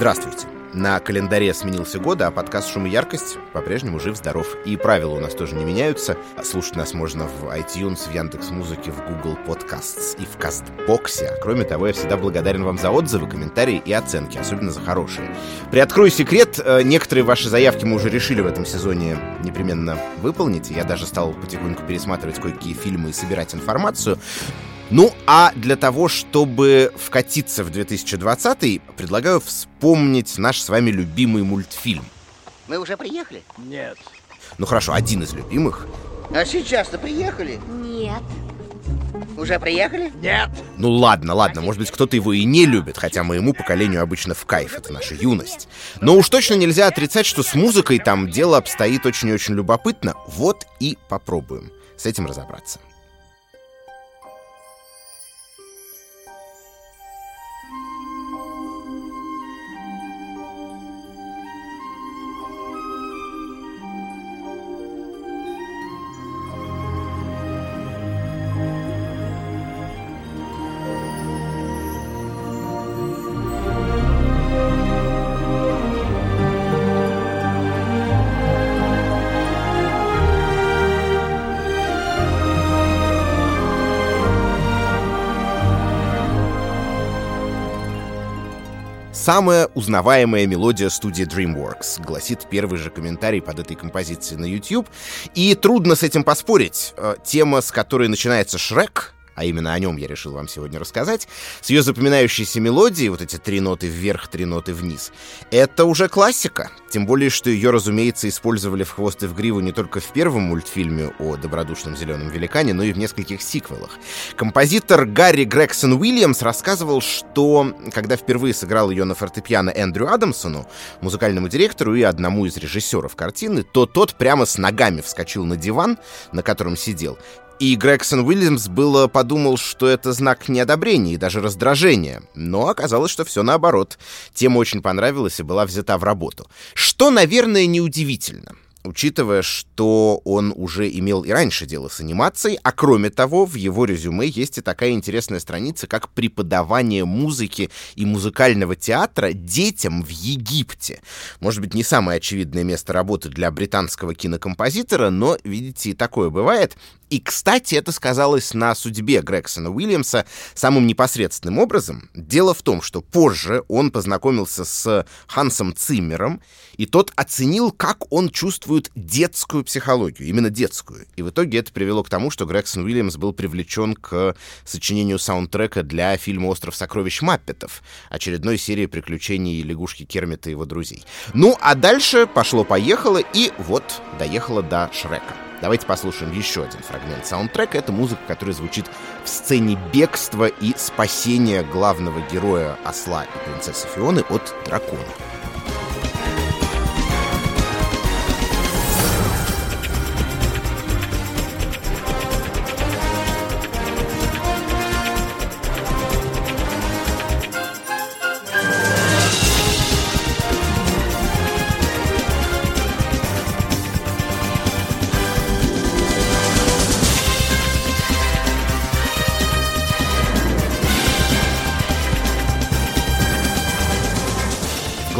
Здравствуйте. На календаре сменился год, а подкаст «Шум и яркость» по-прежнему жив-здоров. И правила у нас тоже не меняются. Слушать нас можно в iTunes, в Яндекс.Музыке, в Google Podcasts и в Кастбоксе. А кроме того, я всегда благодарен вам за отзывы, комментарии и оценки, особенно за хорошие. Приоткрою секрет, э, некоторые ваши заявки мы уже решили в этом сезоне непременно выполнить. Я даже стал потихоньку пересматривать кое-какие фильмы и собирать информацию. Ну, а для того, чтобы вкатиться в 2020 предлагаю вспомнить наш с вами любимый мультфильм. Мы уже приехали? Нет. Ну хорошо, один из любимых. А сейчас-то приехали? Нет. Уже приехали? Нет. Ну ладно, ладно, может быть, кто-то его и не любит, хотя моему поколению обычно в кайф, это наша юность. Но уж точно нельзя отрицать, что с музыкой там дело обстоит очень и очень любопытно. Вот и попробуем с этим разобраться. Самая узнаваемая мелодия студии DreamWorks, гласит первый же комментарий под этой композицией на YouTube. И трудно с этим поспорить. Э, Тема, с которой начинается Шрек, а именно о нем я решил вам сегодня рассказать, с ее запоминающейся мелодией, вот эти три ноты вверх, три ноты вниз, это уже классика. Тем более, что ее, разумеется, использовали в хвост и в гриву не только в первом мультфильме о добродушном зеленом великане, но и в нескольких сиквелах. Композитор Гарри Грегсон Уильямс рассказывал, что когда впервые сыграл ее на фортепиано Эндрю Адамсону, музыкальному директору и одному из режиссеров картины, то тот прямо с ногами вскочил на диван, на котором сидел, и Грегсон Уильямс было подумал, что это знак неодобрения и даже раздражения. Но оказалось, что все наоборот. Тема очень понравилась и была взята в работу. Что, наверное, неудивительно учитывая, что он уже имел и раньше дело с анимацией, а кроме того, в его резюме есть и такая интересная страница, как преподавание музыки и музыкального театра детям в Египте. Может быть, не самое очевидное место работы для британского кинокомпозитора, но, видите, и такое бывает. И, кстати, это сказалось на судьбе Грегсона Уильямса самым непосредственным образом. Дело в том, что позже он познакомился с Хансом Циммером, и тот оценил, как он чувствует детскую психологию, именно детскую. И в итоге это привело к тому, что Грегсон Уильямс был привлечен к сочинению саундтрека для фильма «Остров сокровищ Маппетов», очередной серии приключений лягушки Кермита и его друзей. Ну, а дальше пошло-поехало, и вот доехало до Шрека. Давайте послушаем еще один фрагмент саундтрека. Это музыка, которая звучит в сцене бегства и спасения главного героя осла и принцессы Фионы от дракона.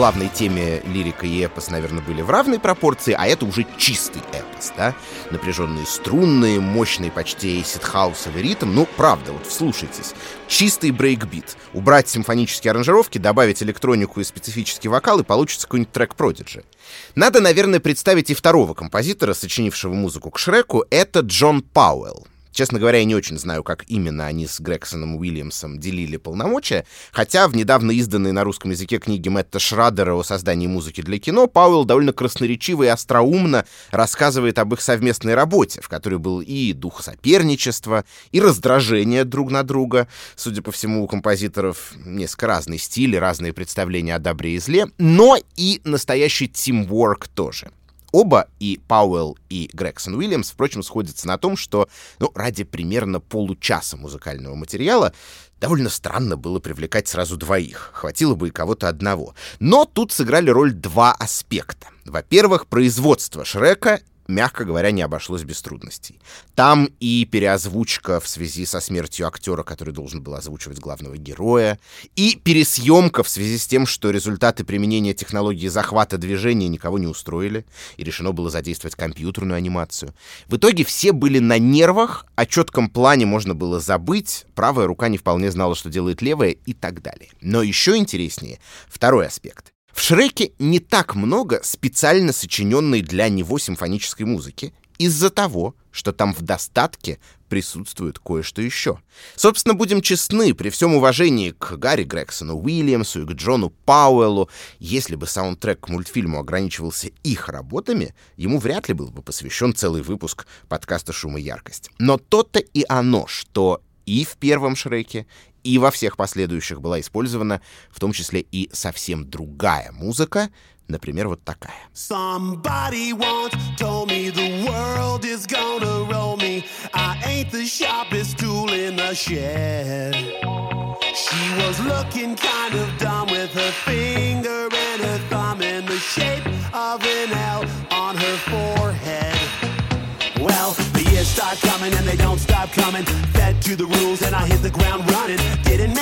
Главной теме лирика и эпос, наверное, были в равной пропорции, а это уже чистый эпос, да? Напряженные струнные, мощный почти эйсид-хаусовый ритм. Ну, правда, вот вслушайтесь. Чистый брейкбит. Убрать симфонические аранжировки, добавить электронику и специфический вокал, и получится какой-нибудь трек Продиджи. Надо, наверное, представить и второго композитора, сочинившего музыку к Шреку. Это Джон Пауэлл. Честно говоря, я не очень знаю, как именно они с Грегсоном Уильямсом делили полномочия, хотя в недавно изданной на русском языке книге Мэтта Шрадера о создании музыки для кино Пауэлл довольно красноречиво и остроумно рассказывает об их совместной работе, в которой был и дух соперничества, и раздражение друг на друга. Судя по всему, у композиторов несколько разный стиль, разные представления о добре и зле, но и настоящий тимворк тоже. Оба, и Пауэлл, и Грегсон Уильямс, впрочем, сходятся на том, что ну, ради примерно получаса музыкального материала довольно странно было привлекать сразу двоих. Хватило бы и кого-то одного. Но тут сыграли роль два аспекта. Во-первых, производство Шрека мягко говоря, не обошлось без трудностей. Там и переозвучка в связи со смертью актера, который должен был озвучивать главного героя, и пересъемка в связи с тем, что результаты применения технологии захвата движения никого не устроили, и решено было задействовать компьютерную анимацию. В итоге все были на нервах, о четком плане можно было забыть, правая рука не вполне знала, что делает левая и так далее. Но еще интереснее второй аспект. В Шреке не так много специально сочиненной для него симфонической музыки из-за того, что там в достатке присутствует кое-что еще. Собственно, будем честны, при всем уважении к Гарри Грексону Уильямсу и к Джону Пауэллу, если бы саундтрек к мультфильму ограничивался их работами, ему вряд ли был бы посвящен целый выпуск подкаста «Шум и яркость». Но то-то и оно, что и в первом Шреке, и во всех последующих была использована в том числе и совсем другая музыка, например, вот такая. She was looking kind of dumb with her finger and her thumb in the shape of an L on her forehead. Well, the years start coming and they don't stop coming. Fed to the rules and I hit the ground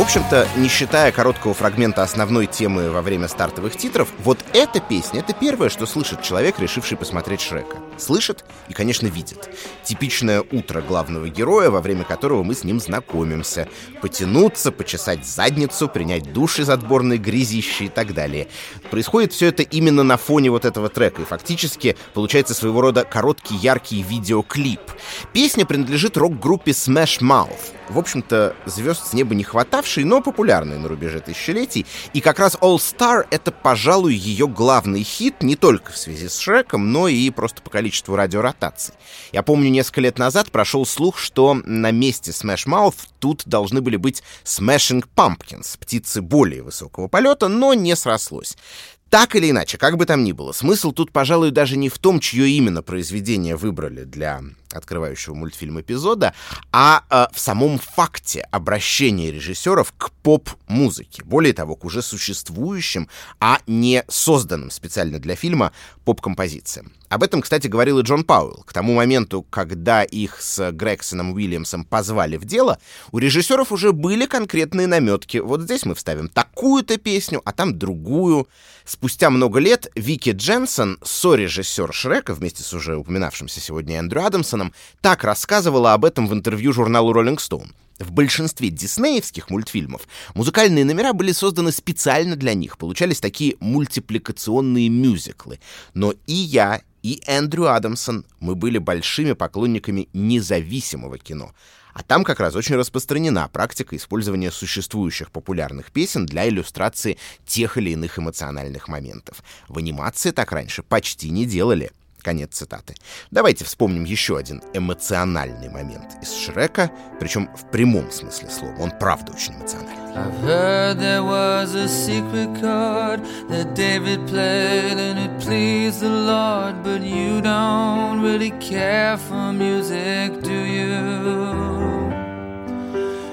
В общем-то, не считая короткого фрагмента основной темы во время стартовых титров, вот эта песня — это первое, что слышит человек, решивший посмотреть Шрека. Слышит и, конечно, видит. Типичное утро главного героя, во время которого мы с ним знакомимся. Потянуться, почесать задницу, принять душ из отборной грязищи и так далее. Происходит все это именно на фоне вот этого трека, и фактически получается своего рода короткий яркий видеоклип. Песня принадлежит рок-группе Smash Mouth. В общем-то, звезд с неба не хватавший, но популярный на рубеже тысячелетий. И как раз All Star — это, пожалуй, ее главный хит не только в связи с Шреком, но и просто по количеству радиоротаций. Я помню, несколько лет назад прошел слух, что на месте Smash Mouth тут должны были быть Smashing Pumpkins, птицы более высокого полета, но не срослось. Так или иначе, как бы там ни было, смысл тут, пожалуй, даже не в том, чье именно произведение выбрали для открывающего мультфильм эпизода, а э, в самом факте обращения режиссеров к поп-музыке. Более того, к уже существующим, а не созданным специально для фильма поп-композициям. Об этом, кстати, говорил и Джон Пауэлл. К тому моменту, когда их с Грексоном Уильямсом позвали в дело, у режиссеров уже были конкретные наметки. Вот здесь мы вставим такую-то песню, а там другую. Спустя много лет Вики Дженсон, сорежиссер Шрека, вместе с уже упоминавшимся сегодня Эндрю Адамсоном, так рассказывала об этом в интервью журналу Rolling Stone. В большинстве диснеевских мультфильмов музыкальные номера были созданы специально для них, получались такие мультипликационные мюзиклы. Но и я, и Эндрю Адамсон, мы были большими поклонниками независимого кино. А там как раз очень распространена практика использования существующих популярных песен для иллюстрации тех или иных эмоциональных моментов. В анимации так раньше почти не делали. Конец цитаты. Давайте вспомним еще один эмоциональный момент из Шрека, причем в прямом смысле слова. Он правда очень эмоциональный.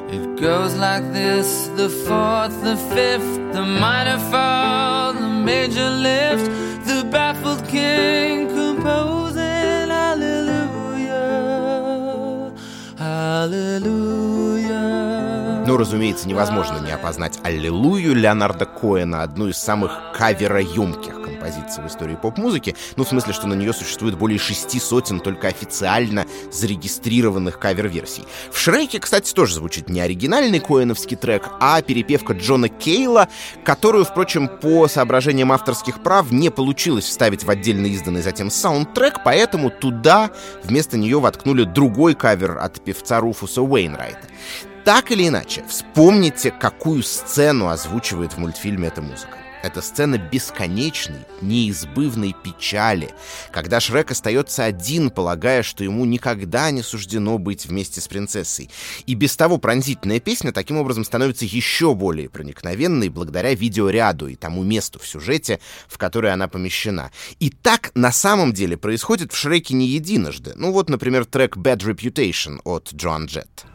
It goes like this the fourth, the fifth, the minor fall, the major lift, the baffled king composing hallelujah, hallelujah. Ну, разумеется, невозможно не опознать «Аллилуйю» Леонарда Коэна, одну из самых кавероемких композиций в истории поп-музыки. Ну, в смысле, что на нее существует более шести сотен только официально зарегистрированных кавер-версий. В «Шреке», кстати, тоже звучит не оригинальный коэновский трек, а перепевка Джона Кейла, которую, впрочем, по соображениям авторских прав не получилось вставить в отдельно изданный затем саундтрек, поэтому туда вместо нее воткнули другой кавер от певца Руфуса Уэйнрайта. Так или иначе, вспомните, какую сцену озвучивает в мультфильме эта музыка. Это сцена бесконечной, неизбывной печали, когда Шрек остается один, полагая, что ему никогда не суждено быть вместе с принцессой. И без того пронзительная песня таким образом становится еще более проникновенной благодаря видеоряду и тому месту в сюжете, в которое она помещена. И так на самом деле происходит в Шреке не единожды. Ну вот, например, трек Bad Reputation от Джоан Джетт.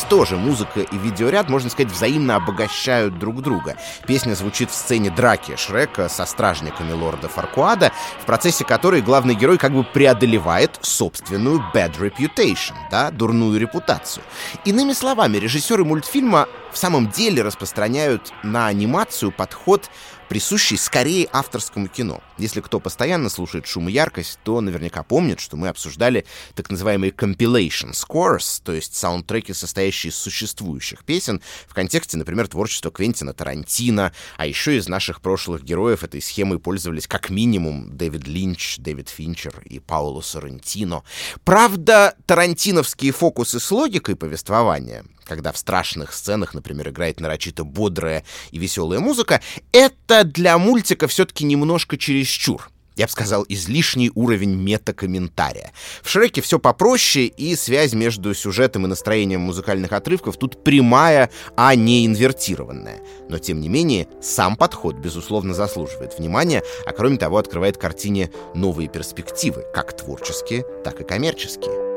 Здесь тоже музыка и видеоряд, можно сказать, взаимно обогащают друг друга. Песня звучит в сцене драки Шрека со стражниками лорда Фаркуада, в процессе которой главный герой как бы преодолевает собственную bad reputation, да, дурную репутацию. Иными словами, режиссеры мультфильма в самом деле распространяют на анимацию подход присущий скорее авторскому кино. Если кто постоянно слушает шум и яркость, то наверняка помнит, что мы обсуждали так называемые compilation scores, то есть саундтреки, состоящие из существующих песен, в контексте, например, творчества Квентина Тарантино, а еще из наших прошлых героев этой схемой пользовались как минимум Дэвид Линч, Дэвид Финчер и Пауло Соррентино. Правда, тарантиновские фокусы с логикой повествования когда в страшных сценах, например, играет нарочито бодрая и веселая музыка, это для мультика все-таки немножко чересчур я бы сказал, излишний уровень метакомментария. В Шреке все попроще, и связь между сюжетом и настроением музыкальных отрывков тут прямая, а не инвертированная. Но, тем не менее, сам подход, безусловно, заслуживает внимания, а кроме того, открывает картине новые перспективы, как творческие, так и коммерческие.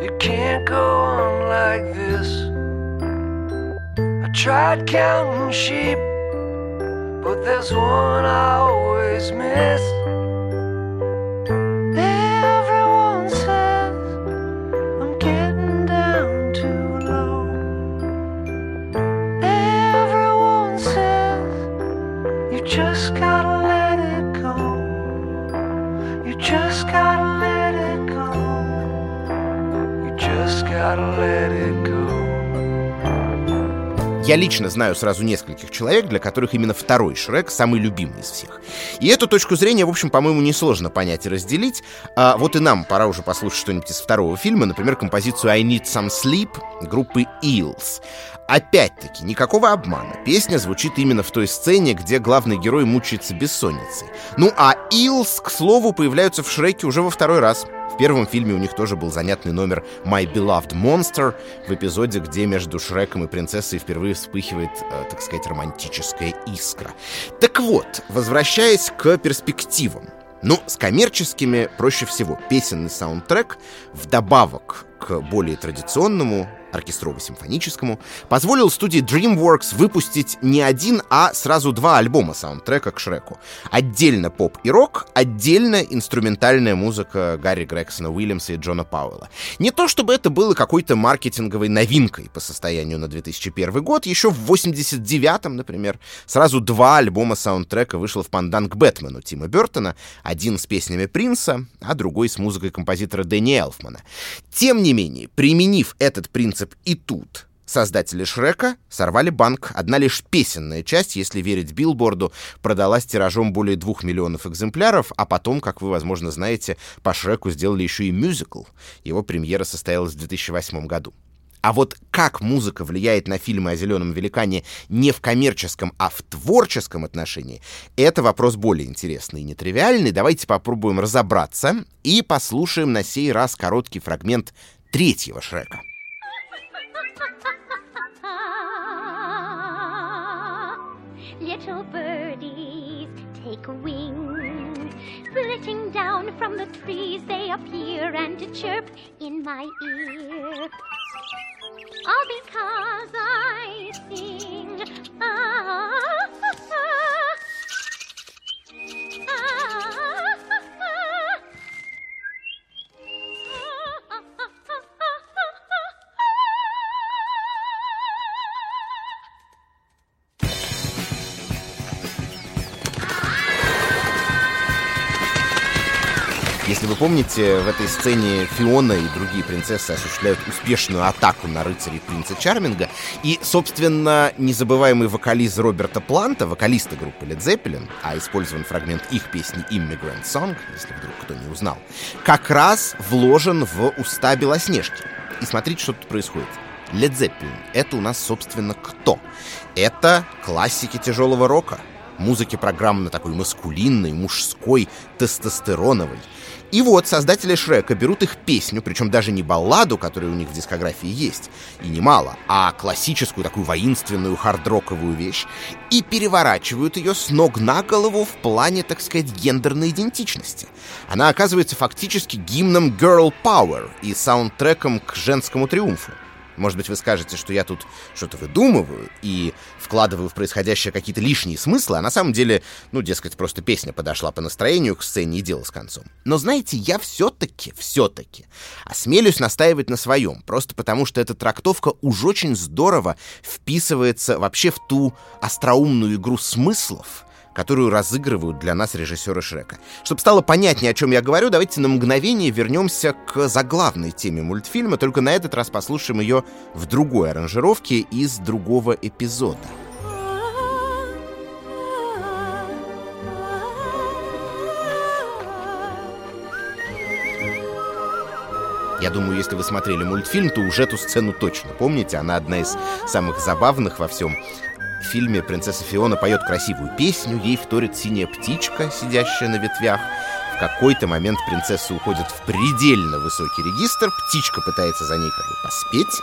You can't go on like this. I tried counting sheep, but there's one I always miss. Everyone says I'm getting down too low. Everyone says you just gotta let it go. You just gotta Я лично знаю сразу нескольких человек, для которых именно второй Шрек самый любимый из всех. И эту точку зрения, в общем, по-моему, несложно понять и разделить. А вот и нам пора уже послушать что-нибудь из второго фильма, например, композицию «I Need Some Sleep» группы Eels. Опять-таки, никакого обмана. Песня звучит именно в той сцене, где главный герой мучается бессонницей. Ну а Eels, к слову, появляются в Шреке уже во второй раз — в первом фильме у них тоже был занятный номер «My Beloved Monster» в эпизоде, где между Шреком и принцессой впервые вспыхивает, э, так сказать, романтическая искра. Так вот, возвращаясь к перспективам. Ну, с коммерческими проще всего. Песенный саундтрек вдобавок к более традиционному оркестрово-симфоническому, позволил студии DreamWorks выпустить не один, а сразу два альбома саундтрека к Шреку. Отдельно поп и рок, отдельно инструментальная музыка Гарри Грексона Уильямса и Джона Пауэлла. Не то чтобы это было какой-то маркетинговой новинкой по состоянию на 2001 год, еще в 89-м, например, сразу два альбома саундтрека вышло в пандан к Бэтмену Тима Бертона, один с песнями Принца, а другой с музыкой композитора Дэнни Элфмана. Тем не менее, применив этот принцип и тут. Создатели Шрека сорвали банк. Одна лишь песенная часть, если верить билборду, продалась тиражом более двух миллионов экземпляров, а потом, как вы, возможно, знаете, по Шреку сделали еще и мюзикл. Его премьера состоялась в 2008 году. А вот как музыка влияет на фильмы о зеленом великане не в коммерческом, а в творческом отношении, это вопрос более интересный и нетривиальный. Давайте попробуем разобраться и послушаем на сей раз короткий фрагмент третьего Шрека. Little birdies take wing. Flitting down from the trees, they appear and chirp in my ear. All because I sing. Ah, ah, ah, ah вы помните, в этой сцене Фиона и другие принцессы осуществляют успешную атаку на рыцарей принца Чарминга, и, собственно, незабываемый вокалист Роберта Планта, вокалиста группы Led Zeppelin, а использован фрагмент их песни Immigrant Song, если вдруг кто не узнал, как раз вложен в уста Белоснежки. И смотрите, что тут происходит. Led Zeppelin — это у нас, собственно, кто? Это классики тяжелого рока, музыки программно такой маскулинной, мужской, тестостероновой. И вот создатели Шрека берут их песню, причем даже не балладу, которая у них в дискографии есть, и немало, а классическую такую воинственную хард-роковую вещь, и переворачивают ее с ног на голову в плане, так сказать, гендерной идентичности. Она оказывается фактически гимном Girl Power и саундтреком к женскому триумфу. Может быть, вы скажете, что я тут что-то выдумываю и вкладываю в происходящее какие-то лишние смыслы, а на самом деле, ну, дескать, просто песня подошла по настроению к сцене и дело с концом. Но знаете, я все-таки, все-таки осмелюсь настаивать на своем, просто потому что эта трактовка уж очень здорово вписывается вообще в ту остроумную игру смыслов, которую разыгрывают для нас режиссеры Шрека. Чтобы стало понятнее, о чем я говорю, давайте на мгновение вернемся к заглавной теме мультфильма, только на этот раз послушаем ее в другой аранжировке из другого эпизода. Я думаю, если вы смотрели мультфильм, то уже эту сцену точно помните. Она одна из самых забавных во всем в фильме принцесса Фиона поет красивую песню, ей вторит синяя птичка, сидящая на ветвях. В какой-то момент принцесса уходит в предельно высокий регистр, птичка пытается за ней как бы поспеть,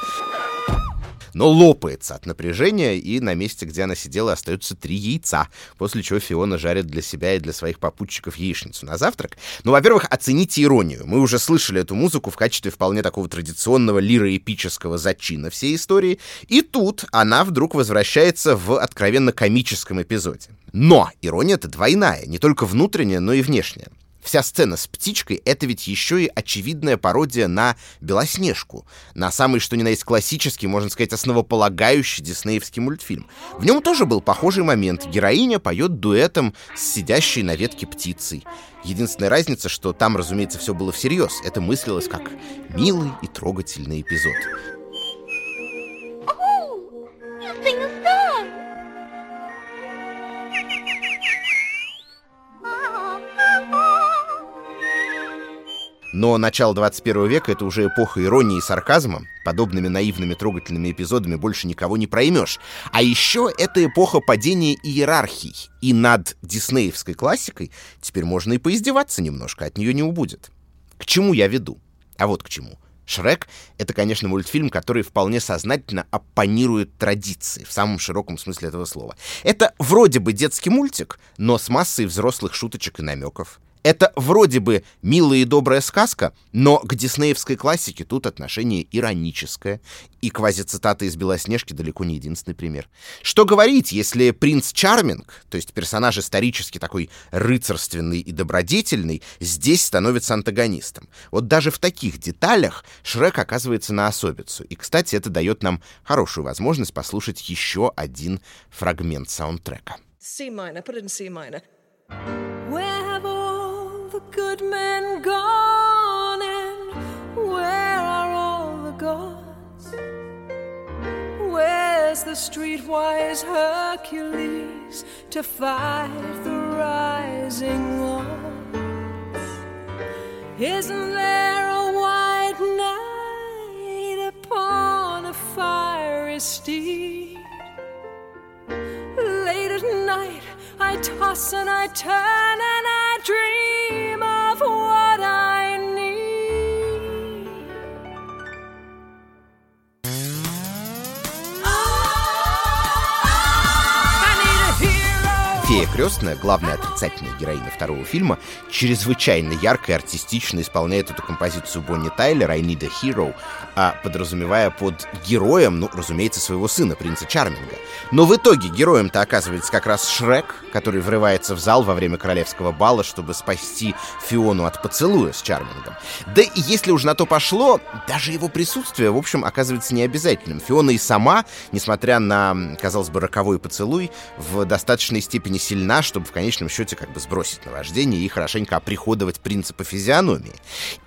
но лопается от напряжения, и на месте, где она сидела, остаются три яйца, после чего Фиона жарит для себя и для своих попутчиков яичницу на завтрак. Ну, во-первых, оцените иронию. Мы уже слышали эту музыку в качестве вполне такого традиционного лироэпического зачина всей истории, и тут она вдруг возвращается в откровенно комическом эпизоде. Но ирония-то двойная, не только внутренняя, но и внешняя. Вся сцена с птичкой — это ведь еще и очевидная пародия на Белоснежку, на самый что ни на есть классический, можно сказать, основополагающий диснеевский мультфильм. В нем тоже был похожий момент. Героиня поет дуэтом с сидящей на ветке птицей. Единственная разница, что там, разумеется, все было всерьез. Это мыслилось как милый и трогательный эпизод. Но начало 21 века — это уже эпоха иронии и сарказма. Подобными наивными трогательными эпизодами больше никого не проймешь. А еще это эпоха падения иерархий. И над диснеевской классикой теперь можно и поиздеваться немножко, от нее не убудет. К чему я веду? А вот к чему. Шрек — это, конечно, мультфильм, который вполне сознательно оппонирует традиции, в самом широком смысле этого слова. Это вроде бы детский мультик, но с массой взрослых шуточек и намеков. Это вроде бы милая и добрая сказка, но к диснеевской классике тут отношение ироническое. И квазицитаты из «Белоснежки» далеко не единственный пример. Что говорить, если принц Чарминг, то есть персонаж исторически такой рыцарственный и добродетельный, здесь становится антагонистом? Вот даже в таких деталях Шрек оказывается на особицу. И, кстати, это дает нам хорошую возможность послушать еще один фрагмент саундтрека. C minor, put it in C minor. Good men gone and where are all the gods? Where's the streetwise Hercules to fight the rising odds? Isn't there a white knight upon a fiery steed? Late at night I toss and I turn and I dream Фея Крестная, главная отрицательная героиня второго фильма, чрезвычайно ярко и артистично исполняет эту композицию Бонни Тайлер «I Need a Hero», а подразумевая под героем, ну, разумеется, своего сына, принца Чарминга. Но в итоге героем-то оказывается как раз Шрек, который врывается в зал во время королевского бала, чтобы спасти Фиону от поцелуя с Чармингом. Да и если уж на то пошло, даже его присутствие, в общем, оказывается необязательным. Фиона и сама, несмотря на, казалось бы, роковой поцелуй, в достаточной степени сильна, чтобы в конечном счете как бы сбросить наваждение и хорошенько оприходовать принципы физиономии.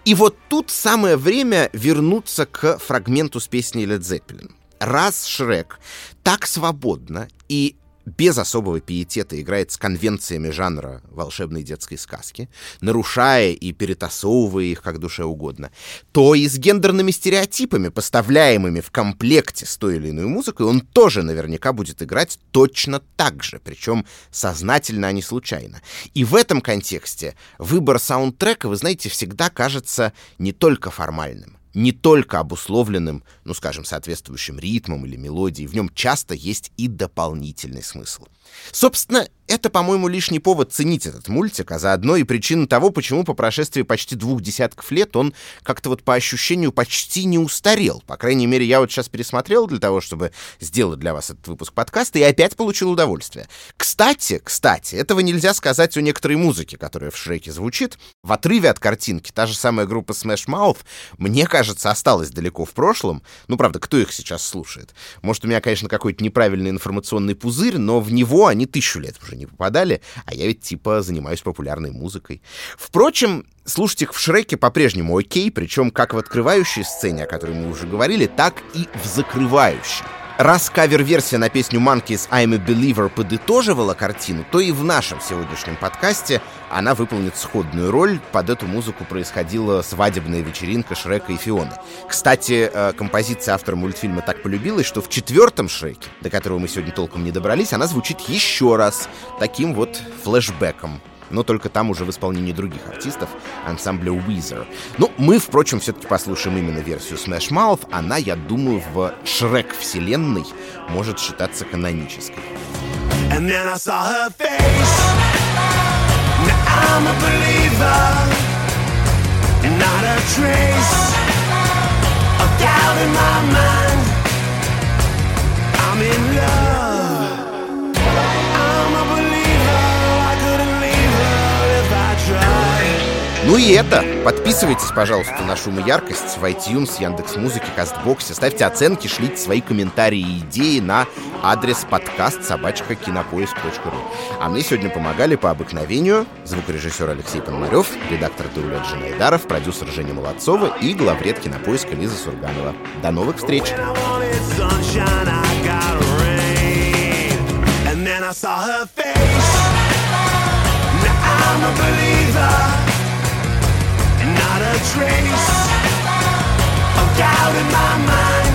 И вот тут самое время вернуться к фрагменту с песней Led Zeppelin. Раз Шрек так свободно и без особого пиетета играет с конвенциями жанра волшебной детской сказки, нарушая и перетасовывая их как душе угодно, то и с гендерными стереотипами, поставляемыми в комплекте с той или иной музыкой, он тоже наверняка будет играть точно так же, причем сознательно, а не случайно. И в этом контексте выбор саундтрека, вы знаете, всегда кажется не только формальным не только обусловленным, ну, скажем, соответствующим ритмом или мелодией, в нем часто есть и дополнительный смысл. Собственно, это, по-моему, лишний повод ценить этот мультик, а заодно и причина того, почему по прошествии почти двух десятков лет он как-то вот по ощущению почти не устарел. По крайней мере, я вот сейчас пересмотрел для того, чтобы сделать для вас этот выпуск подкаста, и опять получил удовольствие. Кстати, кстати, этого нельзя сказать о некоторой музыке, которая в Шреке звучит. В отрыве от картинки та же самая группа Smash Mouth, мне кажется, осталась далеко в прошлом. Ну, правда, кто их сейчас слушает? Может, у меня, конечно, какой-то неправильный информационный пузырь, но в него они тысячу лет уже не попадали, а я ведь типа занимаюсь популярной музыкой. Впрочем, слушать их в Шреке по-прежнему окей, причем как в открывающей сцене, о которой мы уже говорили, так и в закрывающей. Раз кавер-версия на песню Monkeys I'm a Believer подытоживала картину, то и в нашем сегодняшнем подкасте она выполнит сходную роль. Под эту музыку происходила свадебная вечеринка Шрека и Фионы. Кстати, э, композиция автора мультфильма так полюбилась, что в четвертом Шреке, до которого мы сегодня толком не добрались, она звучит еще раз, таким вот флешбеком но только там уже в исполнении других артистов ансамбля Weezer. Ну, мы, впрочем, все-таки послушаем именно версию Smash Mouth. Она, я думаю, в Шрек вселенной может считаться канонической. And then I saw her face. Now I'm a believer. Not a trace of doubt in my mind. И это. Подписывайтесь, пожалуйста, на «Шум и яркость» в iTunes, Яндекс Музыке, Кастбоксе. Ставьте оценки, шлите свои комментарии и идеи на адрес подкаст собачка кинопоиск.ру. А мне сегодня помогали по обыкновению звукорежиссер Алексей Пономарев, редактор Дулет Жанайдаров, продюсер Женя Молодцова и главред кинопоиска Лиза Сурганова. До новых встреч! I'm a believer not a trace of doubt in my mind.